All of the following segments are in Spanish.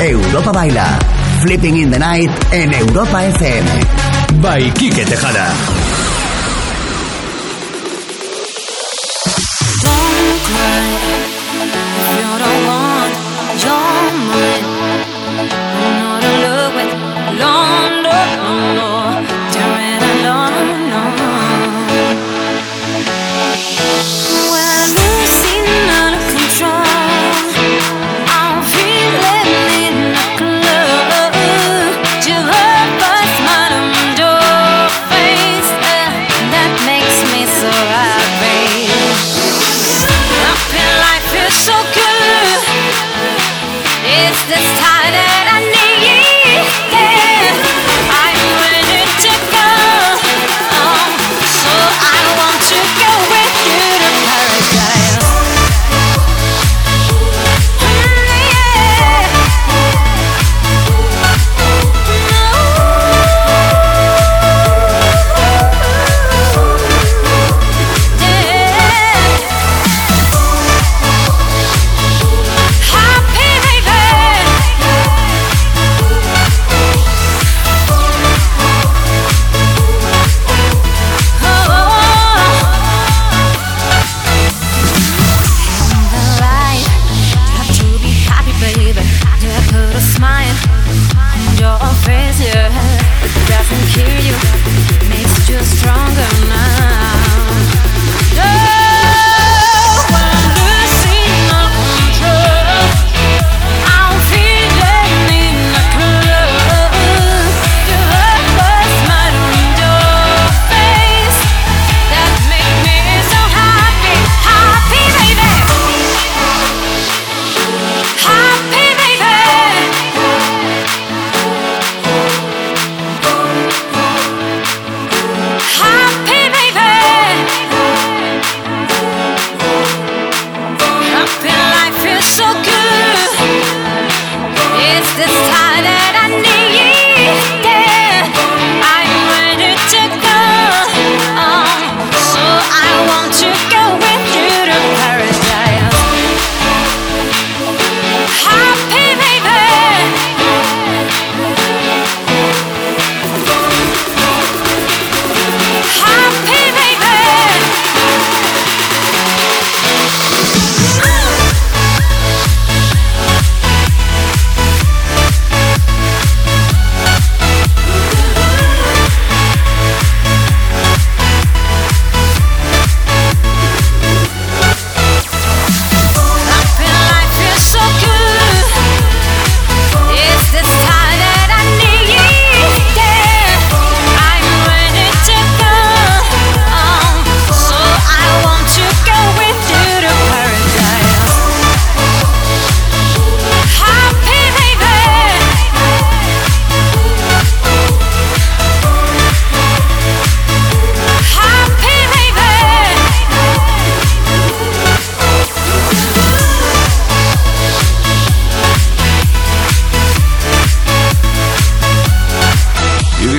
Europa Baila. Flipping in the Night en Europa FM. By Quique Tejada. doesn't hear you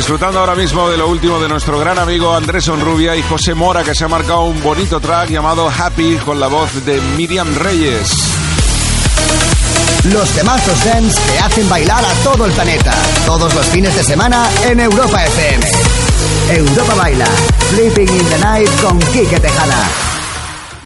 Disfrutando ahora mismo de lo último de nuestro gran amigo Andrés Onrubia y José Mora, que se ha marcado un bonito track llamado Happy con la voz de Miriam Reyes. Los temazos dance te hacen bailar a todo el planeta, todos los fines de semana en Europa FM. Europa Baila, Flipping in the Night con Quique Tejada.